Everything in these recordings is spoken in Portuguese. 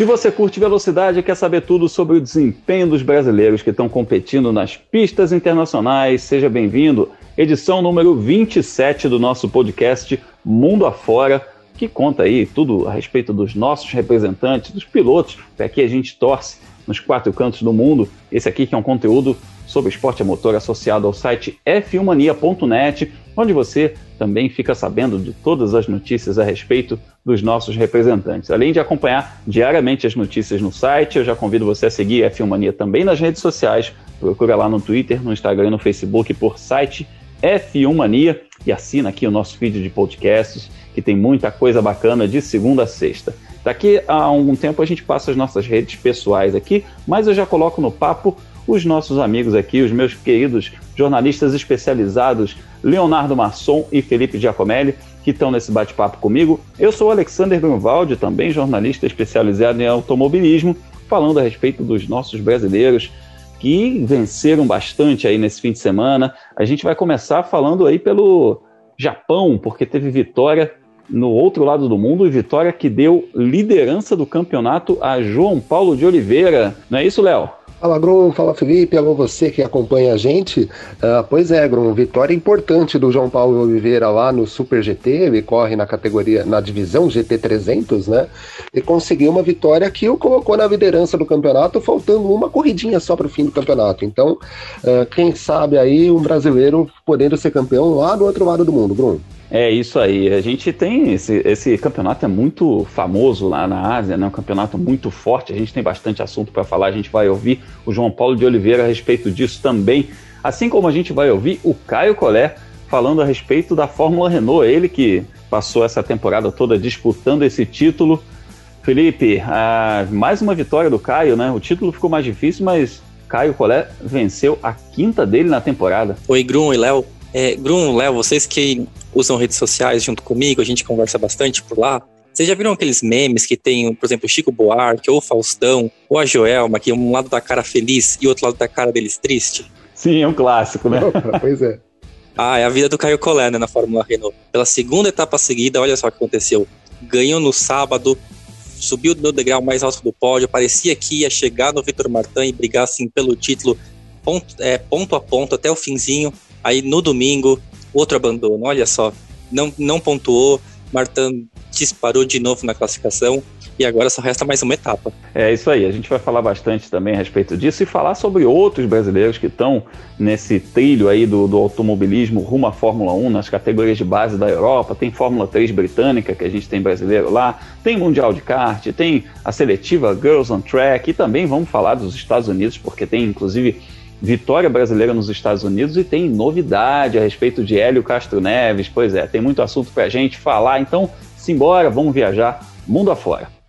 Se você curte velocidade e quer saber tudo sobre o desempenho dos brasileiros que estão competindo nas pistas internacionais, seja bem-vindo. Edição número 27 do nosso podcast Mundo Afora, que conta aí tudo a respeito dos nossos representantes, dos pilotos, para que a gente torce nos quatro cantos do mundo. Esse aqui que é um conteúdo sobre esporte a motor associado ao site f1mania.net, onde você também fica sabendo de todas as notícias a respeito dos nossos representantes. Além de acompanhar diariamente as notícias no site, eu já convido você a seguir a F1 também nas redes sociais. Procura lá no Twitter, no Instagram e no Facebook por site F1 Mania e assina aqui o nosso feed de podcasts, que tem muita coisa bacana de segunda a sexta. Daqui a algum tempo a gente passa as nossas redes pessoais aqui, mas eu já coloco no papo os nossos amigos aqui, os meus queridos jornalistas especializados, Leonardo Masson e Felipe Giacomelli, que estão nesse bate-papo comigo. Eu sou Alexander Grunwald, também jornalista especializado em automobilismo, falando a respeito dos nossos brasileiros que venceram bastante aí nesse fim de semana. A gente vai começar falando aí pelo Japão, porque teve vitória no outro lado do mundo e vitória que deu liderança do campeonato a João Paulo de Oliveira. Não é isso, Léo? Fala, Grum. Fala, Felipe. Alô, você que acompanha a gente. Uh, pois é, Grum. Vitória importante do João Paulo Oliveira lá no Super GT. Ele corre na categoria, na divisão GT 300, né? E conseguiu uma vitória que o colocou na liderança do campeonato, faltando uma corridinha só para o fim do campeonato. Então, uh, quem sabe aí um brasileiro podendo ser campeão lá do outro lado do mundo, Grum. É isso aí. A gente tem esse, esse campeonato é muito famoso lá na Ásia, né? Um campeonato muito forte. A gente tem bastante assunto para falar. A gente vai ouvir o João Paulo de Oliveira a respeito disso também. Assim como a gente vai ouvir o Caio Collet falando a respeito da Fórmula Renault. Ele que passou essa temporada toda disputando esse título. Felipe, mais uma vitória do Caio, né? O título ficou mais difícil, mas Caio Collet venceu a quinta dele na temporada. Oi, Grum e Léo. É, Grum, Léo, vocês que usam redes sociais junto comigo, a gente conversa bastante por lá. Vocês já viram aqueles memes que tem, por exemplo, o Chico Buarque, ou o Faustão, ou a Joelma, que um lado da cara feliz e o outro lado da cara deles triste? Sim, é um clássico, né? pois é. Ah, é a vida do Caio Collet, né, na Fórmula Renault. Pela segunda etapa seguida, olha só o que aconteceu. Ganhou no sábado, subiu no degrau mais alto do pódio, parecia que ia chegar no Vitor Martin e brigar assim pelo título ponto, é, ponto a ponto até o finzinho. Aí no domingo, outro abandono. Olha só, não, não pontuou, Martin disparou de novo na classificação e agora só resta mais uma etapa. É isso aí, a gente vai falar bastante também a respeito disso e falar sobre outros brasileiros que estão nesse trilho aí do, do automobilismo rumo à Fórmula 1 nas categorias de base da Europa. Tem Fórmula 3 britânica, que a gente tem brasileiro lá, tem Mundial de Kart, tem a seletiva Girls on Track e também vamos falar dos Estados Unidos, porque tem inclusive vitória brasileira nos Estados Unidos e tem novidade a respeito de Hélio Castro Neves. Pois é, tem muito assunto para a gente falar, então simbora, vamos viajar mundo afora.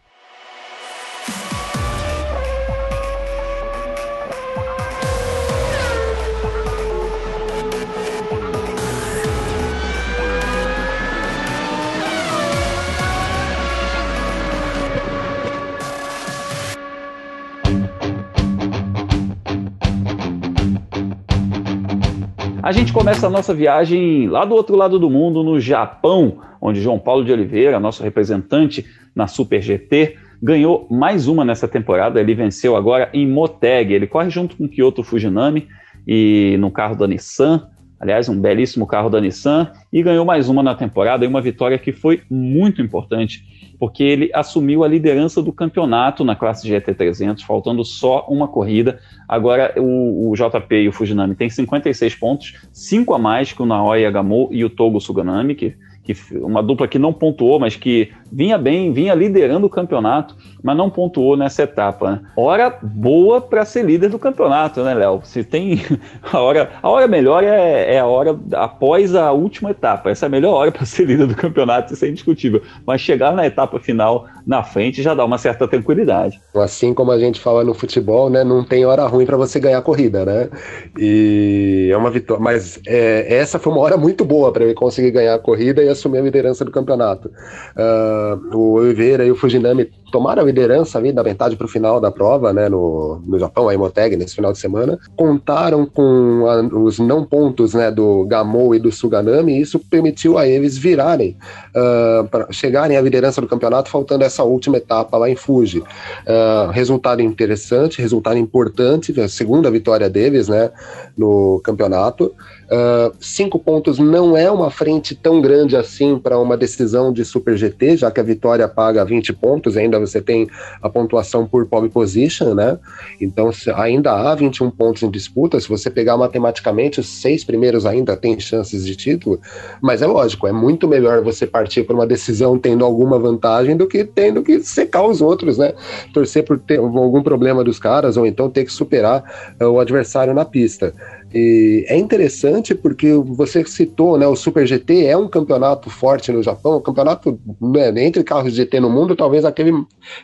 A gente começa a nossa viagem lá do outro lado do mundo, no Japão, onde João Paulo de Oliveira, nosso representante na Super GT, ganhou mais uma nessa temporada. Ele venceu agora em Moteg. Ele corre junto com Kyoto Fujinami e no carro da Nissan. Aliás, um belíssimo carro da Nissan e ganhou mais uma na temporada e uma vitória que foi muito importante porque ele assumiu a liderança do campeonato na classe GT300, faltando só uma corrida. Agora o, o JP e o Fujinami têm 56 pontos, 5 a mais que o Naoya Yagamo e o Togo Suganami, que que uma dupla que não pontuou, mas que vinha bem, vinha liderando o campeonato, mas não pontuou nessa etapa. Né? Hora boa para ser líder do campeonato, né, Léo? Se tem a hora, a hora melhor é, é, a hora após a última etapa. Essa é a melhor hora para ser líder do campeonato, isso é indiscutível. Mas chegar na etapa final na frente já dá uma certa tranquilidade. Assim como a gente fala no futebol, né, não tem hora ruim para você ganhar a corrida, né? E é uma vitória, mas é, essa foi uma hora muito boa para ele conseguir ganhar a corrida e assumir a liderança do campeonato. Uh, o Oliveira e o Fujinami tomaram a liderança ali da metade para o final da prova, né, no, no Japão, a Imoteg, nesse final de semana, contaram com a, os não pontos, né, do Gamou e do Suganami, e isso permitiu a eles virarem, uh, pra chegarem à liderança do campeonato, faltando essa última etapa lá em Fuji. Uh, resultado interessante, resultado importante, a segunda vitória deles, né, no campeonato. Uh, cinco pontos não é uma frente tão grande assim para uma decisão de Super GT, já que a vitória paga 20 pontos, ainda você tem a pontuação por pole position, né? Então ainda há 21 pontos em disputa. Se você pegar matematicamente, os seis primeiros ainda têm chances de título, mas é lógico, é muito melhor você partir por uma decisão tendo alguma vantagem do que tendo que secar os outros, né? Torcer por ter algum problema dos caras ou então ter que superar uh, o adversário na pista. E é interessante porque você citou, né, o Super GT é um campeonato forte no Japão, um campeonato né, entre carros GT no mundo, talvez aquele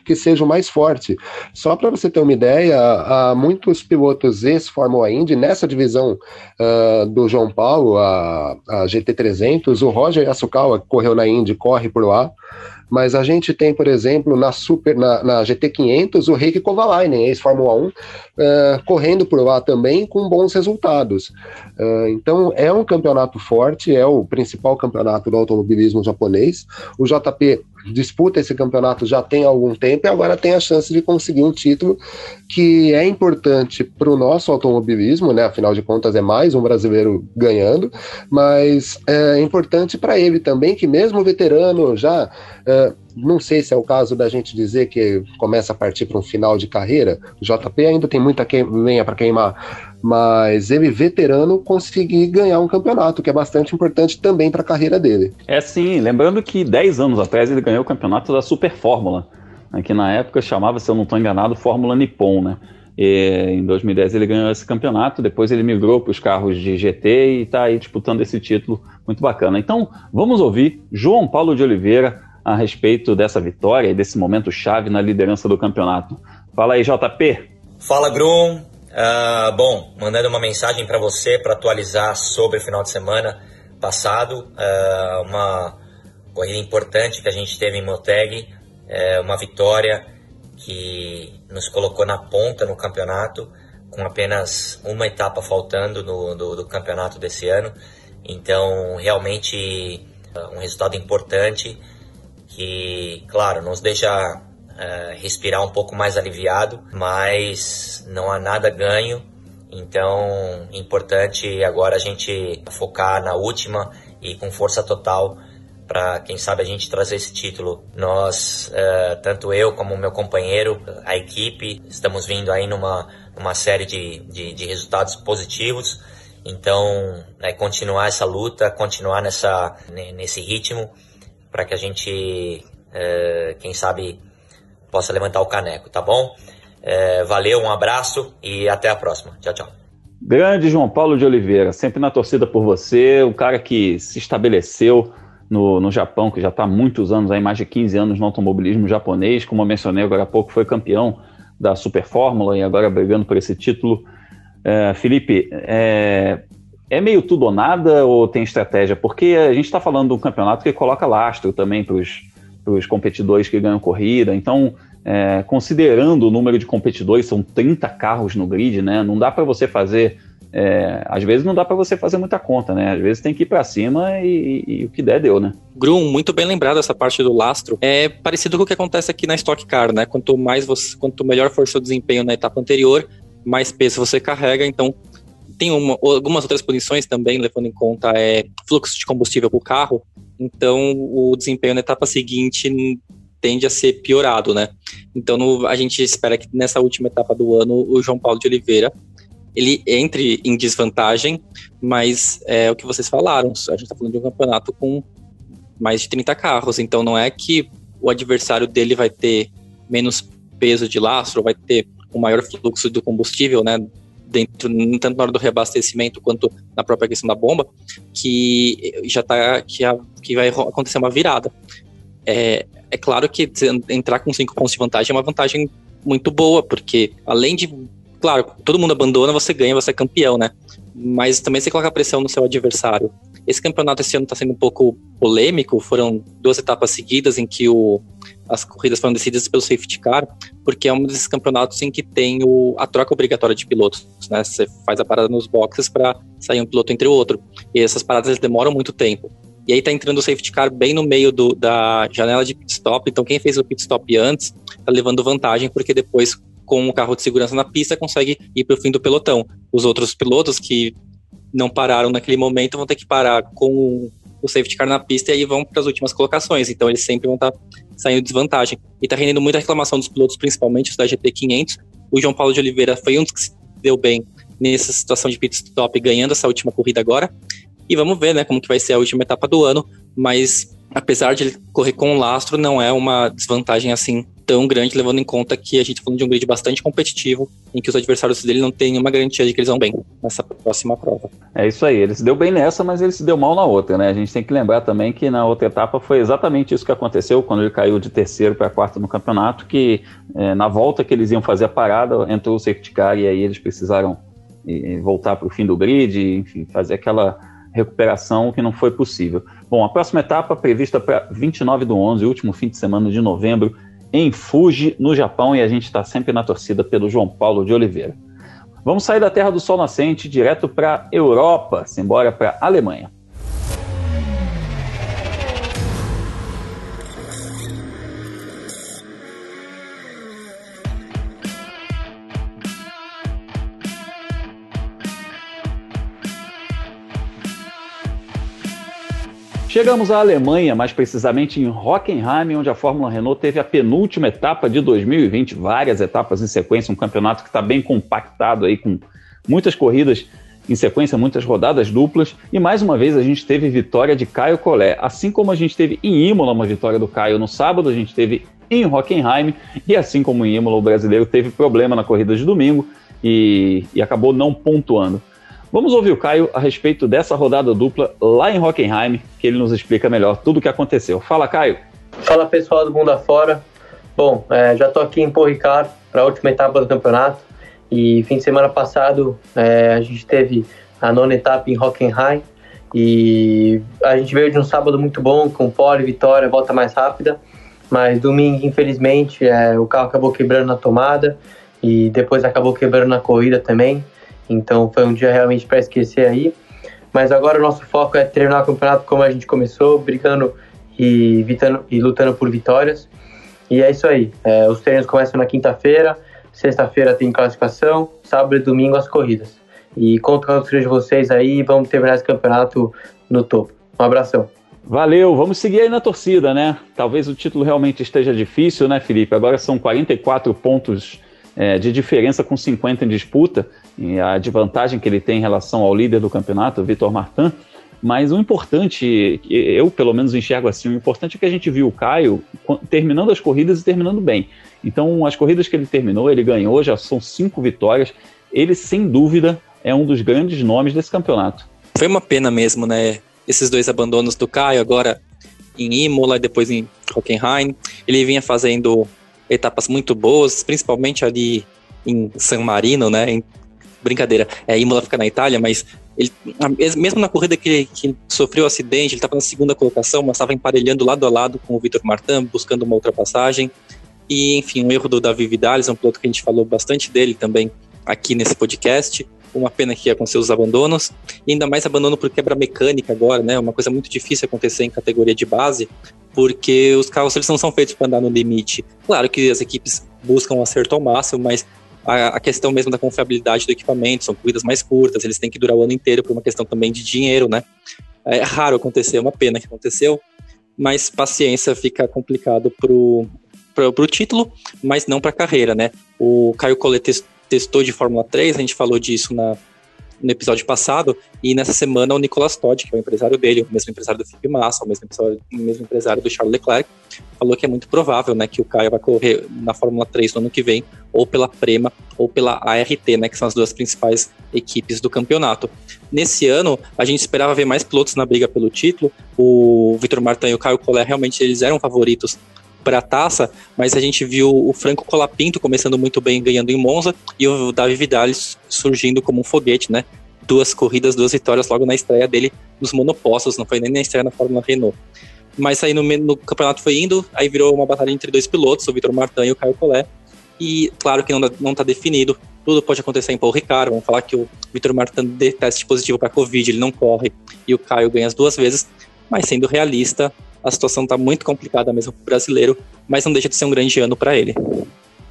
que seja o mais forte. Só para você ter uma ideia, há muitos pilotos ex-Fórmula Indy nessa divisão uh, do João Paulo, a, a GT300, o Roger Yasukawa, que correu na Indy, corre por lá. Mas a gente tem, por exemplo, na Super, na, na GT500, o Rick Kovalainen, ex-Fórmula 1, uh, eh, correndo por lá também com bons resultados. Uh, então, é um campeonato forte, é o principal campeonato do automobilismo japonês. O JP disputa esse campeonato já tem algum tempo e agora tem a chance de conseguir um título que é importante para o nosso automobilismo, né? Afinal de contas, é mais um brasileiro ganhando, mas é importante para ele também, que mesmo veterano já. É, não sei se é o caso da gente dizer que começa a partir para um final de carreira. O JP ainda tem muita lenha para queimar, mas ele, veterano, conseguir ganhar um campeonato, que é bastante importante também para a carreira dele. É sim, lembrando que 10 anos atrás ele ganhou o campeonato da Super Fórmula, né, que na época chamava, se eu não estou enganado, Fórmula Nippon, né? E, em 2010 ele ganhou esse campeonato, depois ele migrou para os carros de GT e está aí disputando esse título muito bacana. Então, vamos ouvir João Paulo de Oliveira a respeito dessa vitória e desse momento chave na liderança do campeonato. Fala aí, JP. Fala, Grum. Uh, bom, mandando uma mensagem para você para atualizar sobre o final de semana passado. Uh, uma corrida importante que a gente teve em Moteg, uh, uma vitória que nos colocou na ponta no campeonato, com apenas uma etapa faltando no, do, do campeonato desse ano. Então, realmente, um resultado importante que, claro, nos deixa uh, respirar um pouco mais aliviado, mas não há nada ganho. Então, importante agora a gente focar na última e com força total para quem sabe a gente trazer esse título. Nós, uh, tanto eu como meu companheiro, a equipe, estamos vindo aí numa, numa série de, de, de resultados positivos. Então, é continuar essa luta, continuar nessa, nesse ritmo para que a gente, é, quem sabe, possa levantar o caneco, tá bom? É, valeu, um abraço e até a próxima. Tchau, tchau. Grande João Paulo de Oliveira, sempre na torcida por você, o cara que se estabeleceu no, no Japão, que já está há muitos anos, aí mais de 15 anos no automobilismo japonês, como eu mencionei agora há pouco, foi campeão da Super Fórmula e agora brigando por esse título. É, Felipe, é, é meio tudo ou nada ou tem estratégia? Porque a gente está falando de um campeonato que coloca lastro também para os competidores que ganham corrida. Então, é, considerando o número de competidores, são 30 carros no grid, né? Não dá para você fazer. É, às vezes não dá para você fazer muita conta, né? Às vezes tem que ir para cima e, e, e, o que der, deu, né? Grum, muito bem lembrado essa parte do lastro. É parecido com o que acontece aqui na Stock Car, né? Quanto mais você, quanto melhor for seu desempenho na etapa anterior, mais peso você carrega, então tem uma, algumas outras posições também, levando em conta é, fluxo de combustível para o carro, então o desempenho na etapa seguinte tende a ser piorado, né? Então no, a gente espera que nessa última etapa do ano o João Paulo de Oliveira ele entre em desvantagem, mas é o que vocês falaram, a gente está falando de um campeonato com mais de 30 carros, então não é que o adversário dele vai ter menos peso de lastro, vai ter um maior fluxo do combustível, né? Dentro, tanto na hora do reabastecimento quanto na própria questão da bomba, que já tá, que, a, que vai acontecer uma virada. É, é claro que entrar com cinco pontos de vantagem é uma vantagem muito boa, porque além de, claro, todo mundo abandona, você ganha, você é campeão, né? Mas também você coloca pressão no seu adversário. Esse campeonato esse ano está sendo um pouco polêmico, foram duas etapas seguidas em que o as corridas foram decididas pelo safety car, porque é um desses campeonatos em que tem o, a troca obrigatória de pilotos, né? Você faz a parada nos boxes para sair um piloto entre o outro. E essas paradas demoram muito tempo. E aí tá entrando o safety car bem no meio do, da janela de pit stop, então quem fez o pit stop antes tá levando vantagem, porque depois com o carro de segurança na pista consegue ir para o fim do pelotão. Os outros pilotos que não pararam naquele momento vão ter que parar com o safety car na pista e aí vão para as últimas colocações. Então eles sempre vão estar tá saindo de desvantagem. E está rendendo muita reclamação dos pilotos, principalmente os da GT500. O João Paulo de Oliveira foi um dos que se deu bem nessa situação de pit stop, ganhando essa última corrida agora. E vamos ver, né, como que vai ser a última etapa do ano. Mas apesar de ele correr com um lastro, não é uma desvantagem assim tão grande, levando em conta que a gente está falando de um grid bastante competitivo, em que os adversários dele não têm nenhuma garantia de que eles vão bem nessa próxima prova. É isso aí, ele se deu bem nessa, mas ele se deu mal na outra, né? A gente tem que lembrar também que na outra etapa foi exatamente isso que aconteceu, quando ele caiu de terceiro para quarto no campeonato, que é, na volta que eles iam fazer a parada, entrou o safety car e aí eles precisaram e, voltar para o fim do grid, enfim, fazer aquela recuperação que não foi possível. Bom, a próxima etapa prevista para 29 do 11, último fim de semana de novembro, em Fuji, no Japão, e a gente está sempre na torcida pelo João Paulo de Oliveira. Vamos sair da Terra do Sol Nascente direto para Europa, embora para Alemanha. Chegamos à Alemanha, mais precisamente em Hockenheim, onde a Fórmula Renault teve a penúltima etapa de 2020, várias etapas em sequência, um campeonato que está bem compactado aí, com muitas corridas em sequência, muitas rodadas duplas, e mais uma vez a gente teve vitória de Caio Collet. Assim como a gente teve em Imola uma vitória do Caio no sábado, a gente teve em Hockenheim, e assim como em Imola o brasileiro teve problema na corrida de domingo e, e acabou não pontuando. Vamos ouvir o Caio a respeito dessa rodada dupla lá em Hockenheim, que ele nos explica melhor tudo o que aconteceu. Fala, Caio. Fala pessoal do mundo afora. Bom, é, já estou aqui em Paul Ricard para a última etapa do campeonato e fim de semana passado é, a gente teve a nona etapa em Hockenheim e a gente veio de um sábado muito bom com pole, vitória, volta mais rápida, mas domingo infelizmente é, o carro acabou quebrando na tomada e depois acabou quebrando na corrida também. Então foi um dia realmente para esquecer aí. Mas agora o nosso foco é terminar o campeonato como a gente começou, brigando e, vitando, e lutando por vitórias. E é isso aí. É, os treinos começam na quinta-feira, sexta-feira tem classificação, sábado e domingo as corridas. E conto com a auxílio de vocês aí e vamos terminar esse campeonato no topo. Um abração. Valeu, vamos seguir aí na torcida, né? Talvez o título realmente esteja difícil, né, Felipe? Agora são 44 pontos é, de diferença com 50 em disputa e a desvantagem que ele tem em relação ao líder do campeonato, Vitor Martin. Mas o importante, eu pelo menos enxergo assim, o importante é que a gente viu o Caio terminando as corridas e terminando bem. Então, as corridas que ele terminou, ele ganhou, já são cinco vitórias. Ele, sem dúvida, é um dos grandes nomes desse campeonato. Foi uma pena mesmo, né? Esses dois abandonos do Caio, agora em Imola e depois em Hockenheim. Ele vinha fazendo etapas muito boas, principalmente ali em San Marino, né? Brincadeira, é, Imola fica na Itália, mas ele, mesmo na corrida que, que sofreu acidente, ele estava na segunda colocação, mas estava emparelhando lado a lado com o Vitor Martin, buscando uma ultrapassagem. E, enfim, um erro do Davi Vidales, um piloto que a gente falou bastante dele também aqui nesse podcast. Uma pena que aconteceu os abandonos, e ainda mais abandono por quebra mecânica agora, né? Uma coisa muito difícil acontecer em categoria de base, porque os carros eles não são feitos para andar no limite. Claro que as equipes buscam acerto ao máximo, mas a, a, questão mesmo da confiabilidade do equipamento, são corridas mais curtas, eles têm que durar o ano inteiro por uma questão também de dinheiro, né? É raro acontecer, é uma pena que aconteceu, mas paciência fica complicado pro, pro, pro título, mas não para a carreira, né? O Caio Collet testou de Fórmula 3, a gente falou disso na, no episódio passado, e nessa semana o Nicolas Todd, que é o empresário dele, o mesmo empresário do Felipe Massa, o mesmo empresário, o mesmo empresário do Charles Leclerc, falou que é muito provável né, que o Caio vai correr na Fórmula 3 no ano que vem, ou pela Prema ou pela ART, né, que são as duas principais equipes do campeonato. Nesse ano, a gente esperava ver mais pilotos na briga pelo título, o Vitor Martin e o Caio Collet realmente eles eram favoritos para a taça, mas a gente viu o Franco Colapinto começando muito bem, ganhando em Monza, e o Davi Vidal surgindo como um foguete, né? Duas corridas, duas vitórias logo na estreia dele nos monopostos, não foi nem na estreia na Fórmula Renault. Mas aí no, no, campeonato foi indo, aí virou uma batalha entre dois pilotos, o Vitor Martin e o Caio Collet. E claro que não, não tá definido, tudo pode acontecer em Paul Ricard. Vamos falar que o Vitor Martin dê teste positivo para Covid, ele não corre, e o Caio ganha as duas vezes. Mas sendo realista, a situação tá muito complicada mesmo pro brasileiro, mas não deixa de ser um grande ano para ele.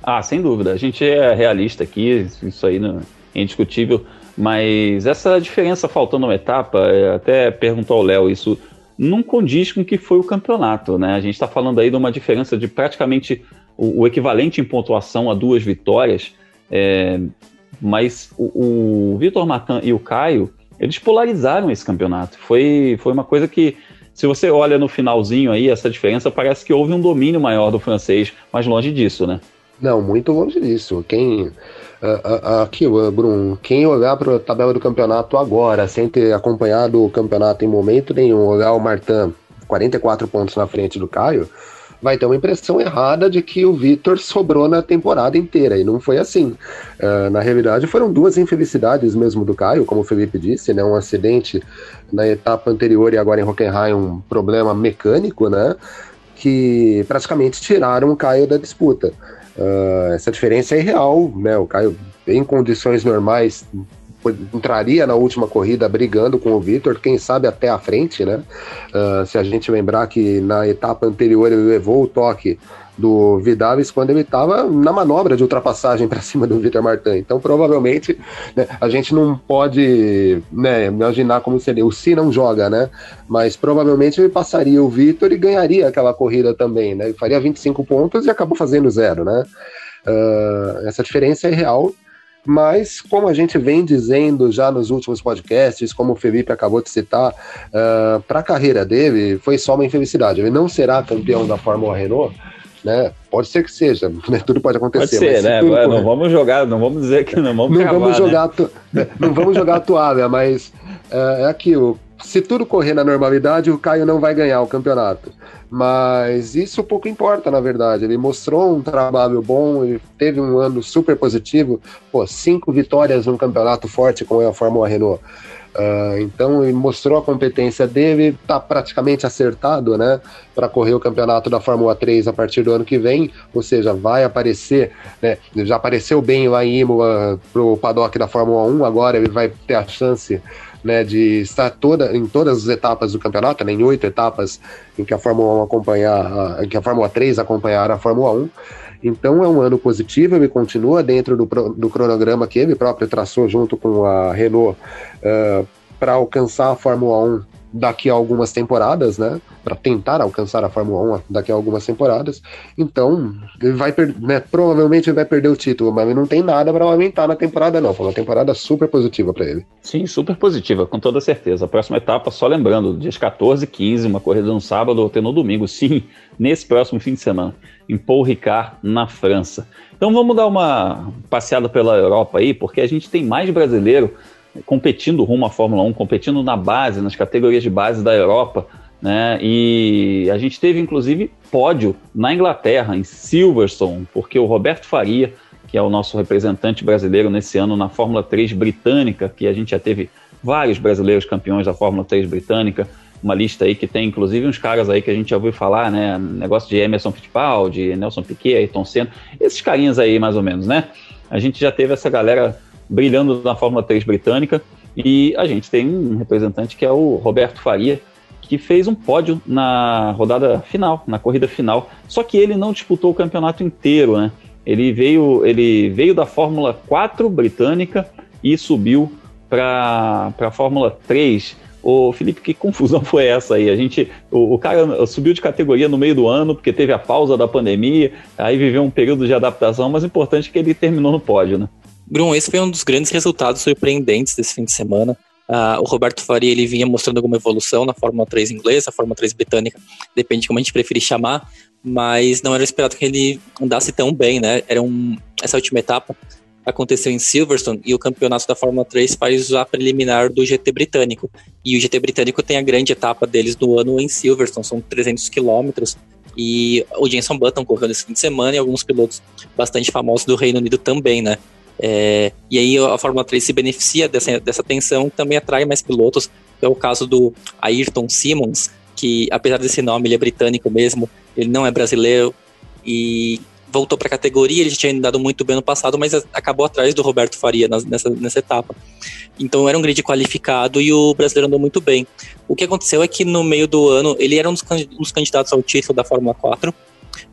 Ah, sem dúvida. A gente é realista aqui, isso aí não é indiscutível. Mas essa diferença faltando uma etapa, é, até perguntou ao Léo isso, não condiz com o que foi o campeonato, né? A gente está falando aí de uma diferença de praticamente o, o equivalente em pontuação a duas vitórias, é, mas o, o Vitor Martin e o Caio, eles polarizaram esse campeonato. Foi, foi uma coisa que, se você olha no finalzinho aí, essa diferença parece que houve um domínio maior do francês, mas longe disso, né? Não, muito longe disso. Quem aqui, Bruno, quem olhar para a tabela do campeonato agora, sem ter acompanhado o campeonato em momento nenhum, olhar o Martin 44 pontos na frente do Caio, vai ter uma impressão errada de que o Vitor sobrou na temporada inteira, e não foi assim. Uh, na realidade, foram duas infelicidades mesmo do Caio, como o Felipe disse, né? Um acidente na etapa anterior e agora em Hockenheim, um problema mecânico, né? Que praticamente tiraram o Caio da disputa. Uh, essa diferença é real, né? O Caio, em condições normais, entraria na última corrida brigando com o Vitor, quem sabe até a frente, né? Uh, se a gente lembrar que na etapa anterior ele levou o toque do Vidavis quando ele estava na manobra de ultrapassagem para cima do Vitor Martin. Então, provavelmente, né, a gente não pode né, imaginar como seria. O Si não joga, né? Mas provavelmente ele passaria o Vitor e ganharia aquela corrida também, né? Ele faria 25 pontos e acabou fazendo zero, né? Uh, essa diferença é real. Mas, como a gente vem dizendo já nos últimos podcasts, como o Felipe acabou de citar, uh, para a carreira dele foi só uma infelicidade. Ele não será campeão da Fórmula Renault, né? Pode ser que seja, né? tudo pode acontecer. Pode ser, né? Não vamos jogar, não vamos dizer que não vamos Não vamos jogar, né? não vamos jogar a toalha, mas é, é aquilo. Se tudo correr na normalidade, o Caio não vai ganhar o campeonato. Mas isso pouco importa, na verdade. Ele mostrou um trabalho bom, ele teve um ano super positivo. Pô, cinco vitórias num campeonato forte como é a Fórmula Renault. Uh, então ele mostrou a competência dele, está praticamente acertado, né, para correr o campeonato da Fórmula 3 a partir do ano que vem, ou seja, vai aparecer, né, já apareceu bem lá em Imola pro paddock da Fórmula 1, agora ele vai ter a chance né, de estar toda, em todas as etapas do campeonato, né, em oito etapas em que a Fórmula 1 acompanhar, em que a Fórmula 3 acompanhar a Fórmula 1. Então é um ano positivo, ele continua dentro do, do cronograma que ele próprio traçou junto com a Renault uh, para alcançar a Fórmula 1 daqui a algumas temporadas, né? Para tentar alcançar a Fórmula 1 daqui a algumas temporadas. Então, ele vai né, provavelmente ele vai perder o título, mas não tem nada para aumentar na temporada não. Foi uma temporada super positiva para ele. Sim, super positiva, com toda certeza. A próxima etapa, só lembrando, dias 14 e 15, uma corrida no sábado ou no domingo, sim, nesse próximo fim de semana, em Paul Ricard, na França. Então vamos dar uma passeada pela Europa aí, porque a gente tem mais brasileiro competindo rumo à Fórmula 1, competindo na base, nas categorias de base da Europa, né? E a gente teve inclusive pódio na Inglaterra, em Silverstone, porque o Roberto Faria, que é o nosso representante brasileiro nesse ano na Fórmula 3 britânica, que a gente já teve vários brasileiros campeões da Fórmula 3 britânica, uma lista aí que tem inclusive uns caras aí que a gente já ouviu falar, né? Negócio de Emerson Fittipaldi, Nelson Piquet, Ayrton Senna, esses carinhas aí mais ou menos, né? A gente já teve essa galera brilhando na Fórmula 3 britânica. E a gente tem um representante que é o Roberto Faria, que fez um pódio na rodada final, na corrida final. Só que ele não disputou o campeonato inteiro, né? Ele veio, ele veio da Fórmula 4 britânica e subiu para a Fórmula 3. Ô, Felipe, que confusão foi essa aí? A gente, o, o, cara subiu de categoria no meio do ano, porque teve a pausa da pandemia, aí viveu um período de adaptação, mas o importante é que ele terminou no pódio, né? Bruno, esse foi um dos grandes resultados surpreendentes desse fim de semana. Uh, o Roberto Faria ele vinha mostrando alguma evolução na Fórmula 3 inglesa, a Fórmula 3 britânica, depende de como a gente preferir chamar, mas não era esperado que ele andasse tão bem, né? Era um, essa última etapa aconteceu em Silverstone e o campeonato da Fórmula 3 faz a preliminar do GT britânico. E o GT britânico tem a grande etapa deles do ano em Silverstone, são 300 quilômetros. E o Jenson Button correu nesse fim de semana e alguns pilotos bastante famosos do Reino Unido também, né? É, e aí a Fórmula 3 se beneficia dessa, dessa tensão, também atrai mais pilotos. É o caso do Ayrton Simmons, que apesar desse nome, ele é britânico mesmo, ele não é brasileiro e voltou para a categoria, ele tinha andado muito bem no passado, mas acabou atrás do Roberto Faria nessa, nessa etapa. Então era um grid qualificado e o brasileiro andou muito bem. O que aconteceu é que no meio do ano, ele era um dos candidatos ao título da Fórmula 4,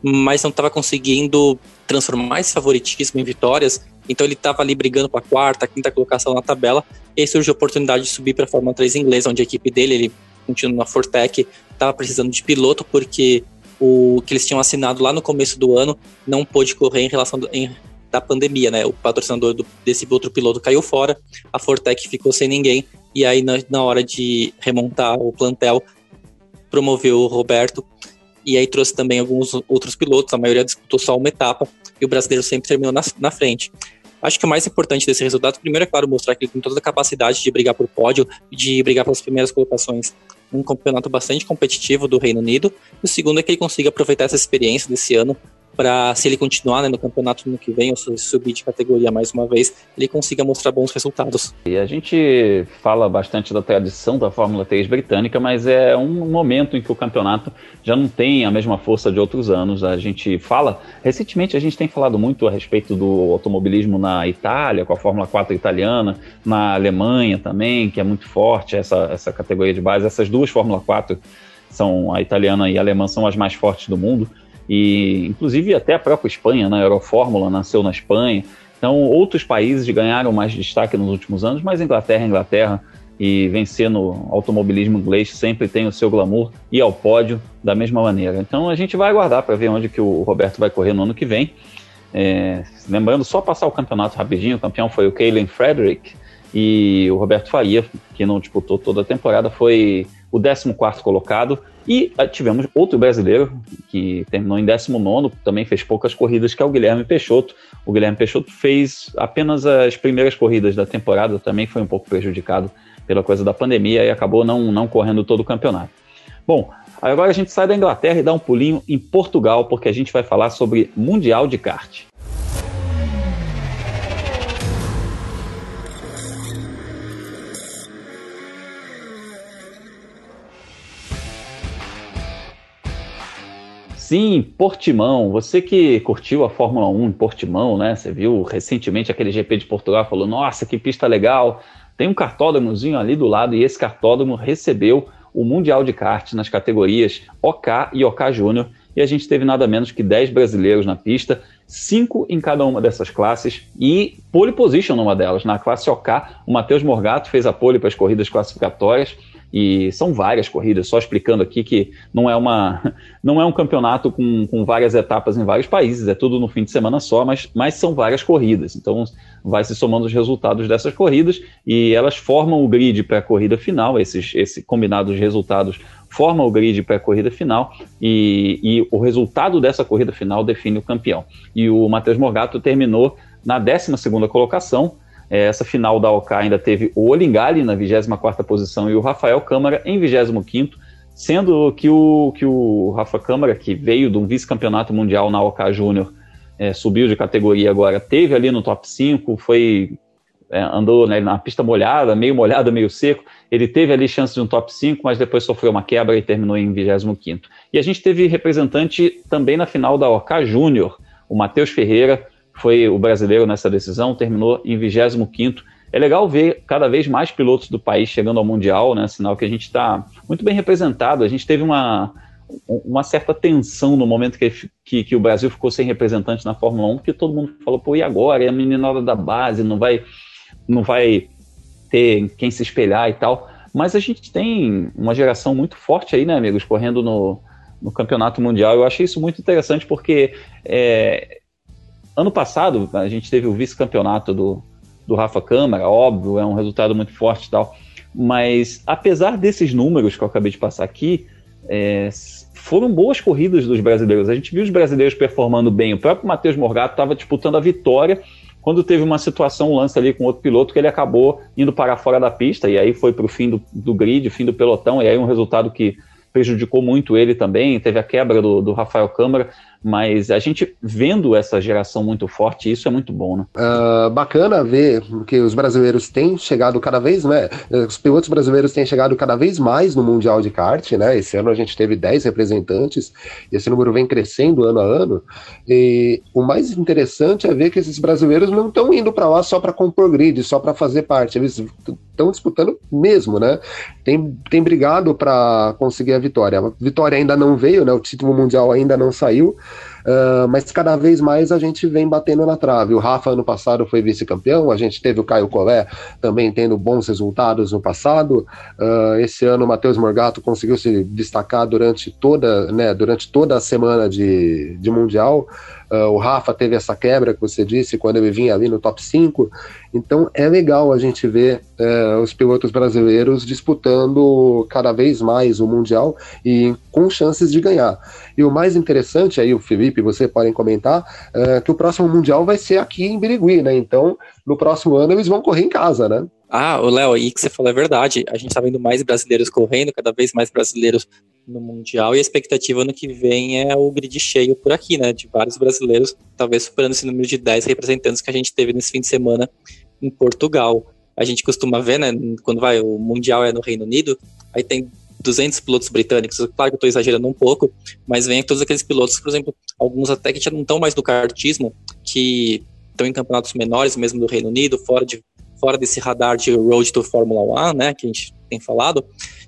mas não estava conseguindo transformar esse favoritismo em vitórias, então ele estava ali brigando para a quarta, quinta colocação na tabela, e aí surgiu a oportunidade de subir para a Fórmula 3 inglesa, onde a equipe dele, ele continua na Fortec, estava precisando de piloto porque o que eles tinham assinado lá no começo do ano não pôde correr em relação do, em, da pandemia, né? O patrocinador do, desse outro piloto caiu fora, a Fortec ficou sem ninguém, e aí na, na hora de remontar o plantel, promoveu o Roberto, e aí trouxe também alguns outros pilotos, a maioria disputou só uma etapa, e o brasileiro sempre terminou na, na frente. Acho que o mais importante desse resultado, primeiro, é claro, mostrar que ele tem toda a capacidade de brigar por pódio, de brigar pelas primeiras colocações um campeonato bastante competitivo do Reino Unido. E o segundo é que ele consiga aproveitar essa experiência desse ano para, se ele continuar né, no campeonato no que vem, ou se subir de categoria mais uma vez, ele consiga mostrar bons resultados. E a gente fala bastante da tradição da Fórmula 3 britânica, mas é um momento em que o campeonato já não tem a mesma força de outros anos. A gente fala, recentemente a gente tem falado muito a respeito do automobilismo na Itália, com a Fórmula 4 italiana, na Alemanha também, que é muito forte essa, essa categoria de base. Essas duas Fórmula 4 são a italiana e a alemã são as mais fortes do mundo e inclusive até a própria Espanha, né? a Eurofórmula nasceu na Espanha. Então, outros países ganharam mais destaque nos últimos anos, mas Inglaterra, Inglaterra e vencer no automobilismo inglês sempre tem o seu glamour e ao pódio da mesma maneira. Então, a gente vai aguardar para ver onde que o Roberto vai correr no ano que vem. É, lembrando, só passar o campeonato rapidinho, o campeão foi o Kaylen Frederick e o Roberto Faria, que não disputou toda a temporada, foi o 14 colocado. E ah, tivemos outro brasileiro que terminou em 19, também fez poucas corridas, que é o Guilherme Peixoto. O Guilherme Peixoto fez apenas as primeiras corridas da temporada, também foi um pouco prejudicado pela coisa da pandemia e acabou não, não correndo todo o campeonato. Bom, agora a gente sai da Inglaterra e dá um pulinho em Portugal, porque a gente vai falar sobre Mundial de Kart. Sim, Portimão. Você que curtiu a Fórmula 1 em Portimão, né? Você viu recentemente aquele GP de Portugal, falou: "Nossa, que pista legal". Tem um cartódromozinho ali do lado e esse cartódromo recebeu o Mundial de Kart nas categorias OK e OK Júnior e a gente teve nada menos que 10 brasileiros na pista, cinco em cada uma dessas classes e pole position numa delas. Na classe OK, o Matheus Morgato fez a pole para as corridas classificatórias e são várias corridas, só explicando aqui que não é, uma, não é um campeonato com, com várias etapas em vários países, é tudo no fim de semana só, mas, mas são várias corridas. Então vai se somando os resultados dessas corridas e elas formam o grid para a corrida final, esses, esse combinado de resultados formam o grid para a corrida final e, e o resultado dessa corrida final define o campeão. E o Matheus Morgato terminou na 12 segunda colocação, é, essa final da OK ainda teve o Olingali na 24ª posição e o Rafael Câmara em 25º, sendo que o, que o Rafa Câmara, que veio de um vice-campeonato mundial na OK Júnior, é, subiu de categoria agora, teve ali no top 5, foi andou né, na pista molhada, meio molhada, meio seco, ele teve ali chance de um top 5, mas depois sofreu uma quebra e terminou em 25º. E a gente teve representante também na final da OK Júnior, o Matheus Ferreira, foi o brasileiro nessa decisão, terminou em 25º. É legal ver cada vez mais pilotos do país chegando ao Mundial, né? Sinal que a gente está muito bem representado. A gente teve uma, uma certa tensão no momento que, que, que, o Brasil ficou sem representante na Fórmula 1, porque todo mundo falou, pô, e agora? E a meninada da base não vai, não vai ter quem se espelhar e tal. Mas a gente tem uma geração muito forte aí, né, amigos, correndo no, no campeonato mundial. Eu achei isso muito interessante porque é, Ano passado, a gente teve o vice-campeonato do, do Rafa Câmara, óbvio, é um resultado muito forte e tal. Mas, apesar desses números que eu acabei de passar aqui, é, foram boas corridas dos brasileiros. A gente viu os brasileiros performando bem. O próprio Matheus Morgato estava disputando a vitória quando teve uma situação, um lance ali com outro piloto, que ele acabou indo para fora da pista, e aí foi para o fim do, do grid, fim do pelotão, e aí um resultado que prejudicou muito ele também. Teve a quebra do, do Rafael Câmara mas a gente vendo essa geração muito forte, isso é muito bom, né? Uh, bacana ver que os brasileiros têm chegado cada vez, né? Os pilotos brasileiros têm chegado cada vez mais no Mundial de Kart, né? Esse ano a gente teve 10 representantes, e esse número vem crescendo ano a ano. E o mais interessante é ver que esses brasileiros não estão indo para lá só para compor grid, só para fazer parte. Eles estão disputando mesmo, né? Tem, tem brigado para conseguir a vitória. A vitória ainda não veio, né? O título mundial ainda não saiu. Uh, mas cada vez mais a gente vem batendo na trave. O Rafa, ano passado, foi vice-campeão, a gente teve o Caio Collet também tendo bons resultados no passado. Uh, esse ano o Matheus Morgato conseguiu se destacar durante toda, né, durante toda a semana de, de Mundial. Uh, o Rafa teve essa quebra que você disse quando ele vinha ali no top 5. Então é legal a gente ver uh, os pilotos brasileiros disputando cada vez mais o Mundial e com chances de ganhar. E o mais interessante, aí o Felipe, você podem comentar, uh, que o próximo Mundial vai ser aqui em Birigui, né? Então no próximo ano eles vão correr em casa, né? Ah, o Léo, aí que você falou é verdade. A gente está vendo mais brasileiros correndo, cada vez mais brasileiros no Mundial, e a expectativa ano que vem é o grid cheio por aqui, né? De vários brasileiros, talvez superando esse número de 10 representantes que a gente teve nesse fim de semana em Portugal. A gente costuma ver, né? Quando vai, o Mundial é no Reino Unido, aí tem 200 pilotos britânicos. Claro que eu estou exagerando um pouco, mas vem todos aqueles pilotos, por exemplo, alguns até que já não estão mais no kartismo, que estão em campeonatos menores, mesmo do Reino Unido, fora de fora desse radar de Road to Fórmula 1, né, que a gente tem falado,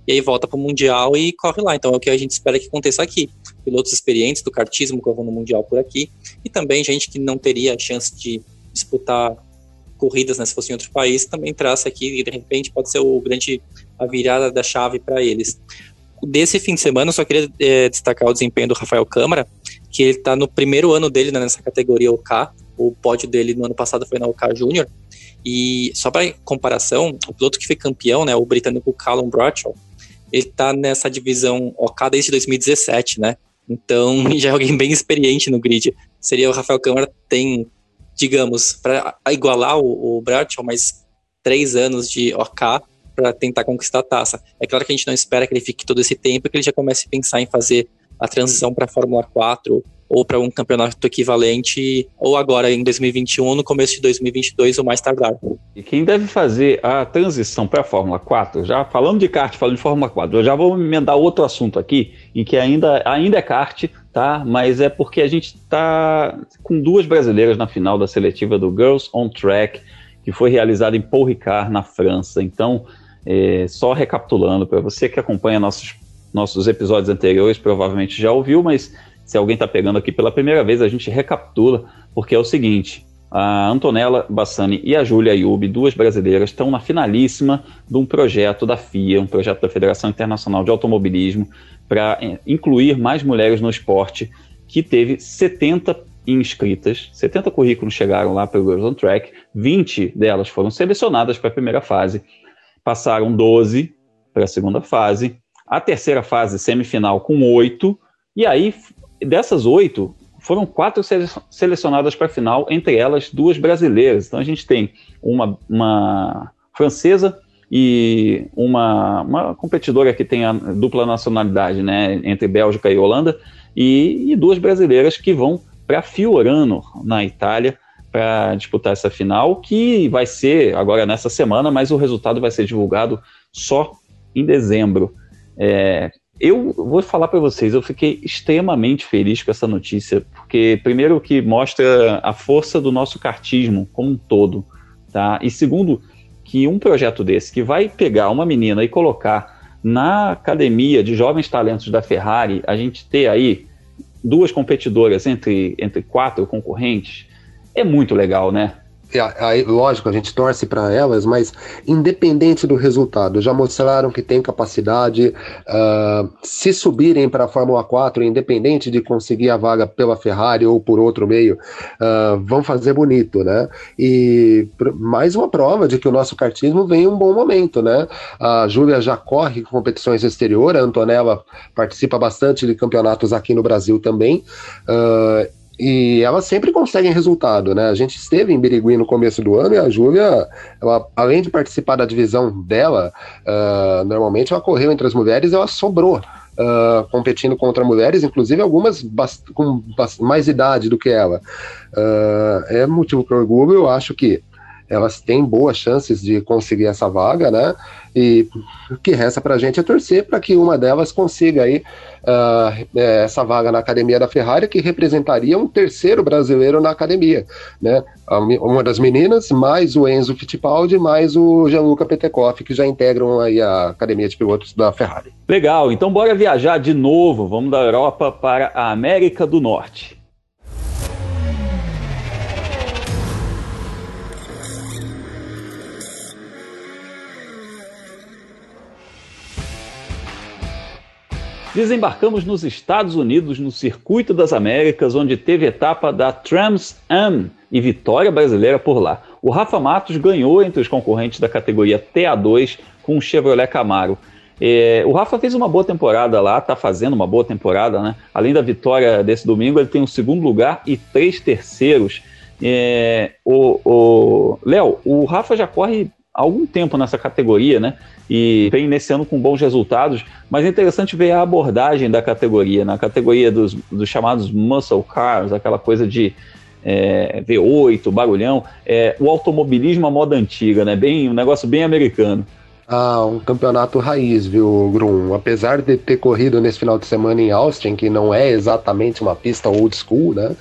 e aí volta para o Mundial e corre lá. Então é o que a gente espera que aconteça aqui. Pilotos experientes do kartismo corram no Mundial por aqui, e também gente que não teria chance de disputar corridas né, se fosse em outro país, também traça aqui e de repente pode ser o grande a virada da chave para eles. Desse fim de semana, eu só queria é, destacar o desempenho do Rafael Câmara, que ele está no primeiro ano dele né, nessa categoria OK. O pódio dele no ano passado foi na OK Júnior, e só para comparação, o piloto que foi campeão, né, o britânico Callum Bradshaw, ele tá nessa divisão OK desde 2017, né? Então já é alguém bem experiente no grid. Seria o Rafael Câmara tem, digamos, para igualar o, o Bradshaw, mais três anos de OK para tentar conquistar a taça. É claro que a gente não espera que ele fique todo esse tempo, que ele já comece a pensar em fazer a transição para a Fórmula 4 ou para um campeonato equivalente, ou agora em 2021, no começo de 2022, ou mais tardar. E quem deve fazer a transição para a Fórmula 4, já falando de kart, falando de Fórmula 4, eu já vou emendar outro assunto aqui, em que ainda, ainda é kart, tá? Mas é porque a gente está com duas brasileiras na final da seletiva do Girls on Track, que foi realizada em Paul Ricard, na França. Então, é, só recapitulando, para você que acompanha nossos, nossos episódios anteriores, provavelmente já ouviu, mas se alguém está pegando aqui pela primeira vez, a gente recapitula, porque é o seguinte: a Antonella Bassani e a Júlia Ayub, duas brasileiras, estão na finalíssima de um projeto da FIA, um projeto da Federação Internacional de Automobilismo, para eh, incluir mais mulheres no esporte, que teve 70 inscritas, 70 currículos chegaram lá para o Girls on Track, 20 delas foram selecionadas para a primeira fase, passaram 12 para a segunda fase, a terceira fase semifinal com 8, e aí dessas oito, foram quatro selecionadas para a final, entre elas duas brasileiras. Então a gente tem uma, uma francesa e uma, uma competidora que tem a dupla nacionalidade, né, entre Bélgica e Holanda, e, e duas brasileiras que vão para Fiorano, na Itália, para disputar essa final, que vai ser agora nessa semana, mas o resultado vai ser divulgado só em dezembro. É, eu vou falar para vocês, eu fiquei extremamente feliz com essa notícia, porque primeiro que mostra a força do nosso cartismo como um todo, tá? E segundo que um projeto desse que vai pegar uma menina e colocar na academia de jovens talentos da Ferrari, a gente ter aí duas competidoras entre entre quatro concorrentes, é muito legal, né? Aí, lógico, a gente torce para elas, mas independente do resultado, já mostraram que tem capacidade. Uh, se subirem para a Fórmula 4, independente de conseguir a vaga pela Ferrari ou por outro meio, uh, vão fazer bonito, né? E mais uma prova de que o nosso kartismo vem em um bom momento, né? A Júlia já corre competições exteriores, a Antonella participa bastante de campeonatos aqui no Brasil também. Uh, e elas sempre conseguem resultado, né? A gente esteve em Birigui no começo do ano e a Júlia, ela, além de participar da divisão dela, uh, normalmente ela correu entre as mulheres, ela sobrou uh, competindo contra mulheres, inclusive algumas com mais idade do que ela. Uh, é motivo para orgulho, eu acho que elas têm boas chances de conseguir essa vaga, né? E o que resta para a gente é torcer para que uma delas consiga aí uh, essa vaga na academia da Ferrari, que representaria um terceiro brasileiro na academia, né? Uma das meninas, mais o Enzo Fittipaldi, mais o Gianluca Petekoff, que já integram aí a academia de pilotos da Ferrari. Legal, então bora viajar de novo. Vamos da Europa para a América do Norte. Desembarcamos nos Estados Unidos, no Circuito das Américas, onde teve etapa da Trans Am e vitória brasileira por lá. O Rafa Matos ganhou entre os concorrentes da categoria TA2 com o Chevrolet Camaro. É, o Rafa fez uma boa temporada lá, está fazendo uma boa temporada, né? Além da vitória desse domingo, ele tem um segundo lugar e três terceiros. É, o Léo, o Rafa já corre há algum tempo nessa categoria, né? e vem nesse ano com bons resultados, mas é interessante ver a abordagem da categoria, na categoria dos, dos chamados muscle cars, aquela coisa de é, V8, barulhão, é, o automobilismo à moda antiga, né? Bem, um negócio bem americano. Ah, um campeonato raiz, viu, Grum? Apesar de ter corrido nesse final de semana em Austin, que não é exatamente uma pista old school, né?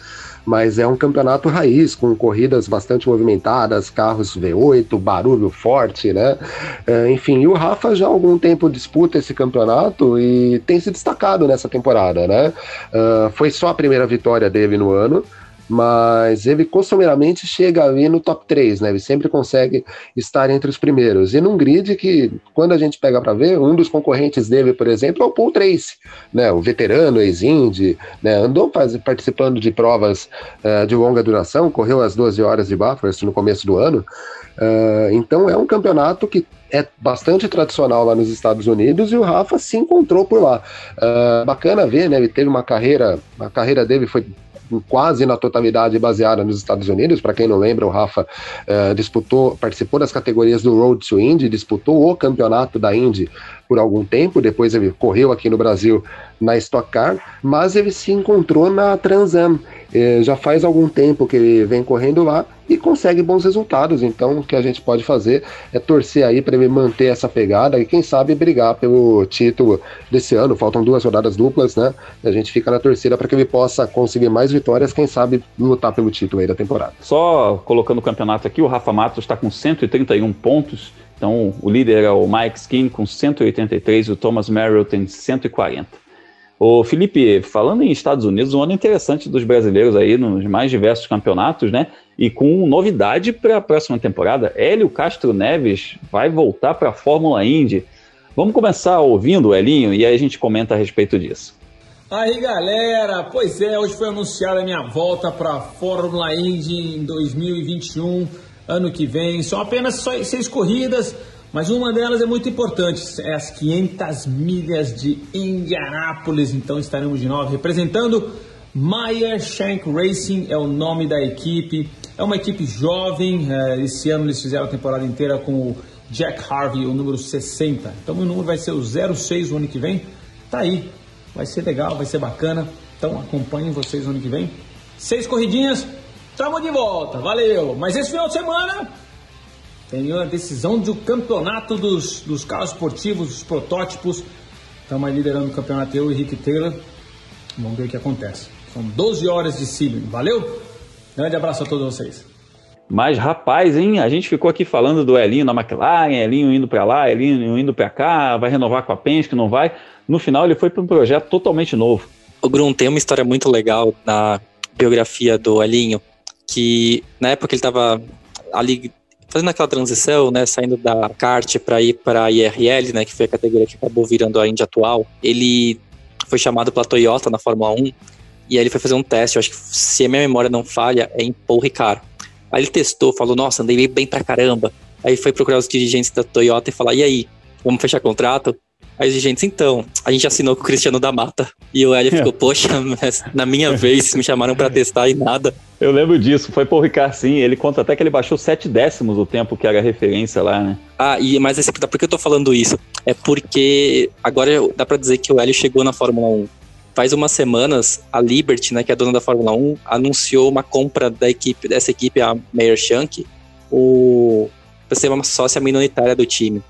Mas é um campeonato raiz, com corridas bastante movimentadas, carros V8, barulho forte, né? É, enfim, o Rafa já há algum tempo disputa esse campeonato e tem se destacado nessa temporada, né? Uh, foi só a primeira vitória dele no ano mas ele costumeiramente chega ali no top 3, né? Ele sempre consegue estar entre os primeiros. E num grid que, quando a gente pega para ver, um dos concorrentes dele, por exemplo, é o Paul Tracy, né? O veterano, ex-Indy, né? Andou faz, participando de provas uh, de longa duração, correu as 12 horas de Bathurst no começo do ano. Uh, então é um campeonato que é bastante tradicional lá nos Estados Unidos e o Rafa se encontrou por lá. Uh, bacana ver, né? Ele teve uma carreira, a carreira dele foi quase na totalidade baseada nos Estados Unidos. Para quem não lembra, o Rafa uh, disputou, participou das categorias do Road to Indy, disputou o campeonato da Indy por algum tempo, depois ele correu aqui no Brasil na Stock Car, mas ele se encontrou na Trans Am. Eh, já faz algum tempo que ele vem correndo lá e consegue bons resultados. Então, o que a gente pode fazer é torcer aí para ele manter essa pegada e, quem sabe, brigar pelo título desse ano. Faltam duas rodadas duplas, né? A gente fica na torcida para que ele possa conseguir mais vitórias, quem sabe lutar pelo título aí da temporada. Só colocando o campeonato aqui, o Rafa Matos está com 131 pontos. Então, o líder é o Mike Skin com 183 e o Thomas Merrill tem 140. Ô Felipe, falando em Estados Unidos, um ano interessante dos brasileiros aí nos mais diversos campeonatos, né? E com novidade para a próxima temporada, Hélio Castro Neves vai voltar para a Fórmula Indy. Vamos começar ouvindo o Elinho e aí a gente comenta a respeito disso. Aí galera, pois é, hoje foi anunciada a minha volta para a Fórmula Indy em 2021, ano que vem. São apenas seis corridas, mas uma delas é muito importante, é as 500 milhas de Indianápolis. Então estaremos de novo representando Meyer Shank Racing é o nome da equipe. É uma equipe jovem. É, esse ano eles fizeram a temporada inteira com o Jack Harvey, o número 60. Então o número vai ser o 06 o ano que vem. Tá aí. Vai ser legal, vai ser bacana. Então acompanhem vocês no ano que vem. Seis corridinhas. Estamos de volta. Valeu. Mas esse final de semana tem a decisão do campeonato dos, dos carros esportivos, dos protótipos. Estamos aí liderando o campeonato eu e Rick Taylor. Vamos ver o que acontece. São 12 horas de Sebring. Valeu? Grande abraço a todos vocês. Mas rapaz, hein? A gente ficou aqui falando do Elinho na McLaren, Elinho indo para lá, Elinho indo para cá, vai renovar com a Penske, não vai. No final ele foi para um projeto totalmente novo. O Grum tem uma história muito legal na biografia do Elinho, que na época ele estava ali fazendo aquela transição, né, saindo da kart para ir para a IRL, né, que foi a categoria que acabou virando a Indy atual, ele foi chamado pela Toyota na Fórmula 1 e aí ele foi fazer um teste, eu acho que se a minha memória não falha, é em Paul Ricard. Aí ele testou, falou, nossa, andei bem pra caramba. Aí foi procurar os dirigentes da Toyota e falar, e aí, vamos fechar contrato? Aí os dirigentes, então, a gente assinou com o Cristiano da Mata. E o Hélio ficou, poxa, na minha vez me chamaram para testar e nada. Eu lembro disso, foi por Ricard sim. Ele conta até que ele baixou sete décimos o tempo que era referência lá, né? Ah, e, mas esse, por que eu tô falando isso? é porque agora dá para dizer que o Hélio chegou na Fórmula 1. Faz umas semanas, a Liberty, né, que é a dona da Fórmula 1, anunciou uma compra da equipe, dessa equipe, a Meyer Shank, o para ser uma sócia minoritária do time.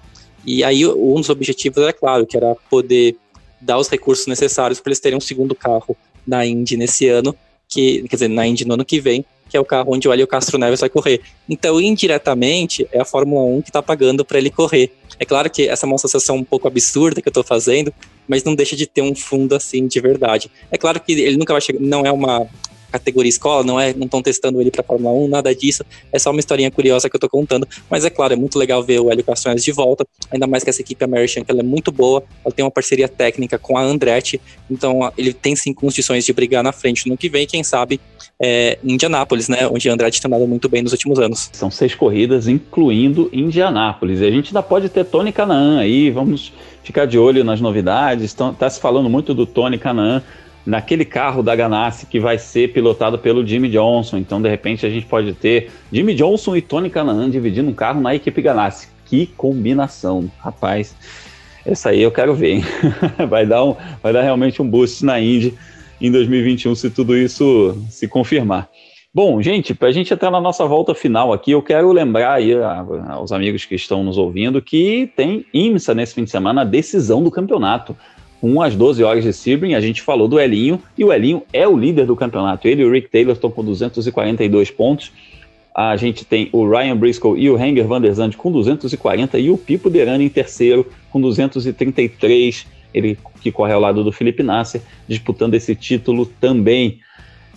E aí um dos objetivos era claro, que era poder dar os recursos necessários para eles terem um segundo carro na Indy nesse ano, que quer dizer, na Indy no ano que vem, que é o carro onde o Hélio Castro Neves vai correr. Então, indiretamente, é a Fórmula 1 que está pagando para ele correr. É claro que essa é uma associação um pouco absurda que eu estou fazendo, mas não deixa de ter um fundo assim de verdade. É claro que ele nunca vai chegar, não é uma categoria escola, não é, não estão testando ele para Fórmula 1, nada disso. É só uma historinha curiosa que eu tô contando, mas é claro, é muito legal ver o Hélio Castanhas de volta, ainda mais que essa equipe American, que ela é muito boa, ela tem uma parceria técnica com a Andretti, então ele tem sim condições de brigar na frente no que vem, quem sabe é, Indianápolis, né, onde a Andretti tem andado muito bem nos últimos anos. São seis corridas, incluindo Indianápolis, e a gente ainda pode ter Tony Canaan aí, vamos ficar de olho nas novidades, está se falando muito do Tony Canaan, naquele carro da Ganassi que vai ser pilotado pelo Jimmy Johnson. Então, de repente, a gente pode ter Jimmy Johnson e Tony Canaan dividindo um carro na equipe Ganassi. Que combinação, rapaz. Essa aí eu quero ver, hein? vai, dar um, vai dar realmente um boost na Indy em 2021 se tudo isso se confirmar. Bom, gente, para a gente entrar na nossa volta final aqui, eu quero lembrar aí aos amigos que estão nos ouvindo que tem IMSA nesse fim de semana a decisão do campeonato com as 12 horas de Sebring, a gente falou do Elinho, e o Elinho é o líder do campeonato. Ele e o Rick Taylor estão com 242 pontos. A gente tem o Ryan Briscoe e o Henger van der Zandt com 240 e o Pipo Derani em terceiro com 233. Ele que corre ao lado do Felipe Nasser, disputando esse título também.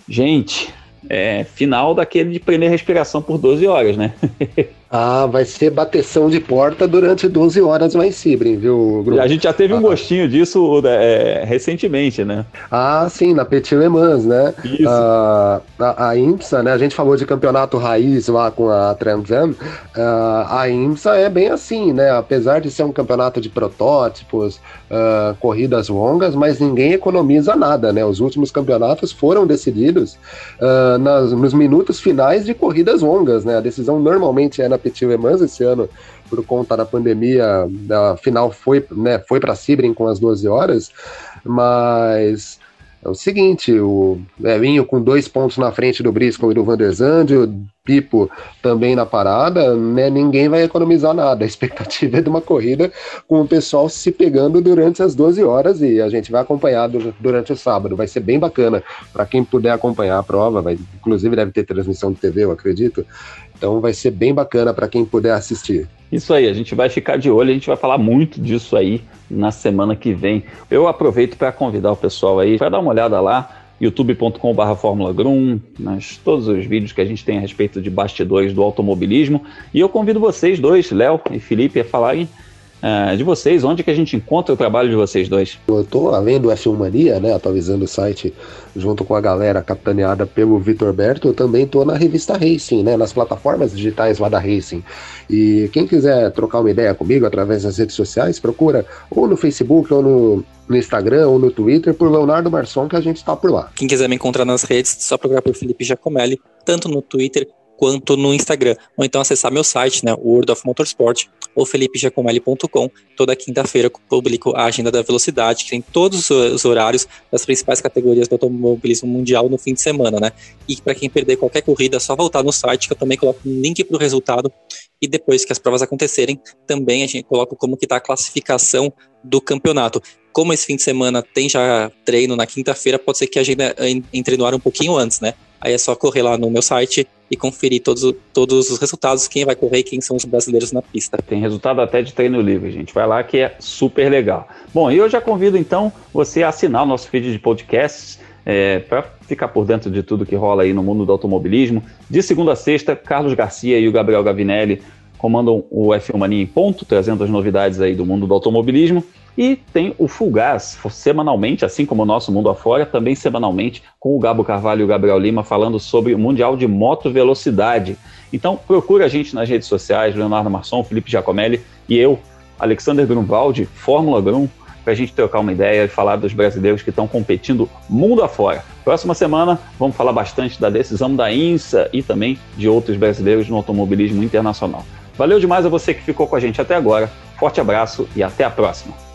Gente, é final daquele de prender respiração por 12 horas, né? Ah, vai ser bateção de porta durante 12 horas lá em Sibrim, viu, Grupo? A gente já teve um ah. gostinho disso é, recentemente, né? Ah, sim, na Petit Le Mans, né? Isso. Ah, a, a, IMSA, né? A gente falou de campeonato raiz lá com a Transam. Ah, a IMSA é bem assim, né? Apesar de ser um campeonato de protótipos, ah, corridas longas, mas ninguém economiza nada, né? Os últimos campeonatos foram decididos ah, nas, nos minutos finais de corridas longas, né? A decisão normalmente é na Petit Le Mans esse ano, por conta da pandemia, a final foi, né, foi para Sebring com as 12 horas, mas é o seguinte, o Elinho com dois pontos na frente do Briscoe e do Van der Zandt, o Pipo também na parada, né, ninguém vai economizar nada. A expectativa é de uma corrida com o pessoal se pegando durante as 12 horas e a gente vai acompanhar durante o sábado. Vai ser bem bacana para quem puder acompanhar a prova, vai, inclusive deve ter transmissão de TV, eu acredito. Então vai ser bem bacana para quem puder assistir. Isso aí, a gente vai ficar de olho, a gente vai falar muito disso aí na semana que vem. Eu aproveito para convidar o pessoal aí para dar uma olhada lá youtube.com.br Fórmula Grum, nas todos os vídeos que a gente tem a respeito de bastidores do automobilismo. E eu convido vocês dois, Léo e Felipe, a falarem uh, de vocês, onde que a gente encontra o trabalho de vocês dois? Eu estou além do F1 Mania, né, atualizando o site junto com a galera capitaneada pelo Vitor Berto, eu também estou na revista Racing, né, nas plataformas digitais lá da Racing. E quem quiser trocar uma ideia comigo através das redes sociais, procura ou no Facebook ou no, no Instagram ou no Twitter por Leonardo Marçom, que a gente está por lá. Quem quiser me encontrar nas redes, só procurar por Felipe Giacomelli, tanto no Twitter quanto no Instagram. Ou então acessar meu site, né, World of Motorsport, ou felipejacomelli.com. Toda quinta-feira publico a agenda da velocidade, que tem todos os horários das principais categorias do automobilismo mundial no fim de semana, né? E para quem perder qualquer corrida, é só voltar no site, que eu também coloco um link para o resultado. E depois que as provas acontecerem, também a gente coloca como que está a classificação do campeonato. Como esse fim de semana tem já treino na quinta-feira, pode ser que a agenda entre no ar um pouquinho antes, né? Aí é só correr lá no meu site e conferir todos, todos os resultados, quem vai correr e quem são os brasileiros na pista. Tem resultado até de treino livre, gente. Vai lá que é super legal. Bom, e eu já convido então você a assinar o nosso feed de podcasts. É, para ficar por dentro de tudo que rola aí no mundo do automobilismo. De segunda a sexta, Carlos Garcia e o Gabriel Gavinelli comandam o F1 Mania em ponto, trazendo as novidades aí do mundo do automobilismo. E tem o Fugaz, semanalmente, assim como o nosso Mundo Afora, também semanalmente, com o Gabo Carvalho e o Gabriel Lima falando sobre o Mundial de Moto Velocidade. Então procura a gente nas redes sociais, Leonardo Marçom, Felipe Giacomelli e eu, Alexander Grunwald, Fórmula Grum, para a gente trocar uma ideia e falar dos brasileiros que estão competindo mundo afora. Próxima semana vamos falar bastante da decisão da INSA e também de outros brasileiros no automobilismo internacional. Valeu demais a você que ficou com a gente até agora. Forte abraço e até a próxima.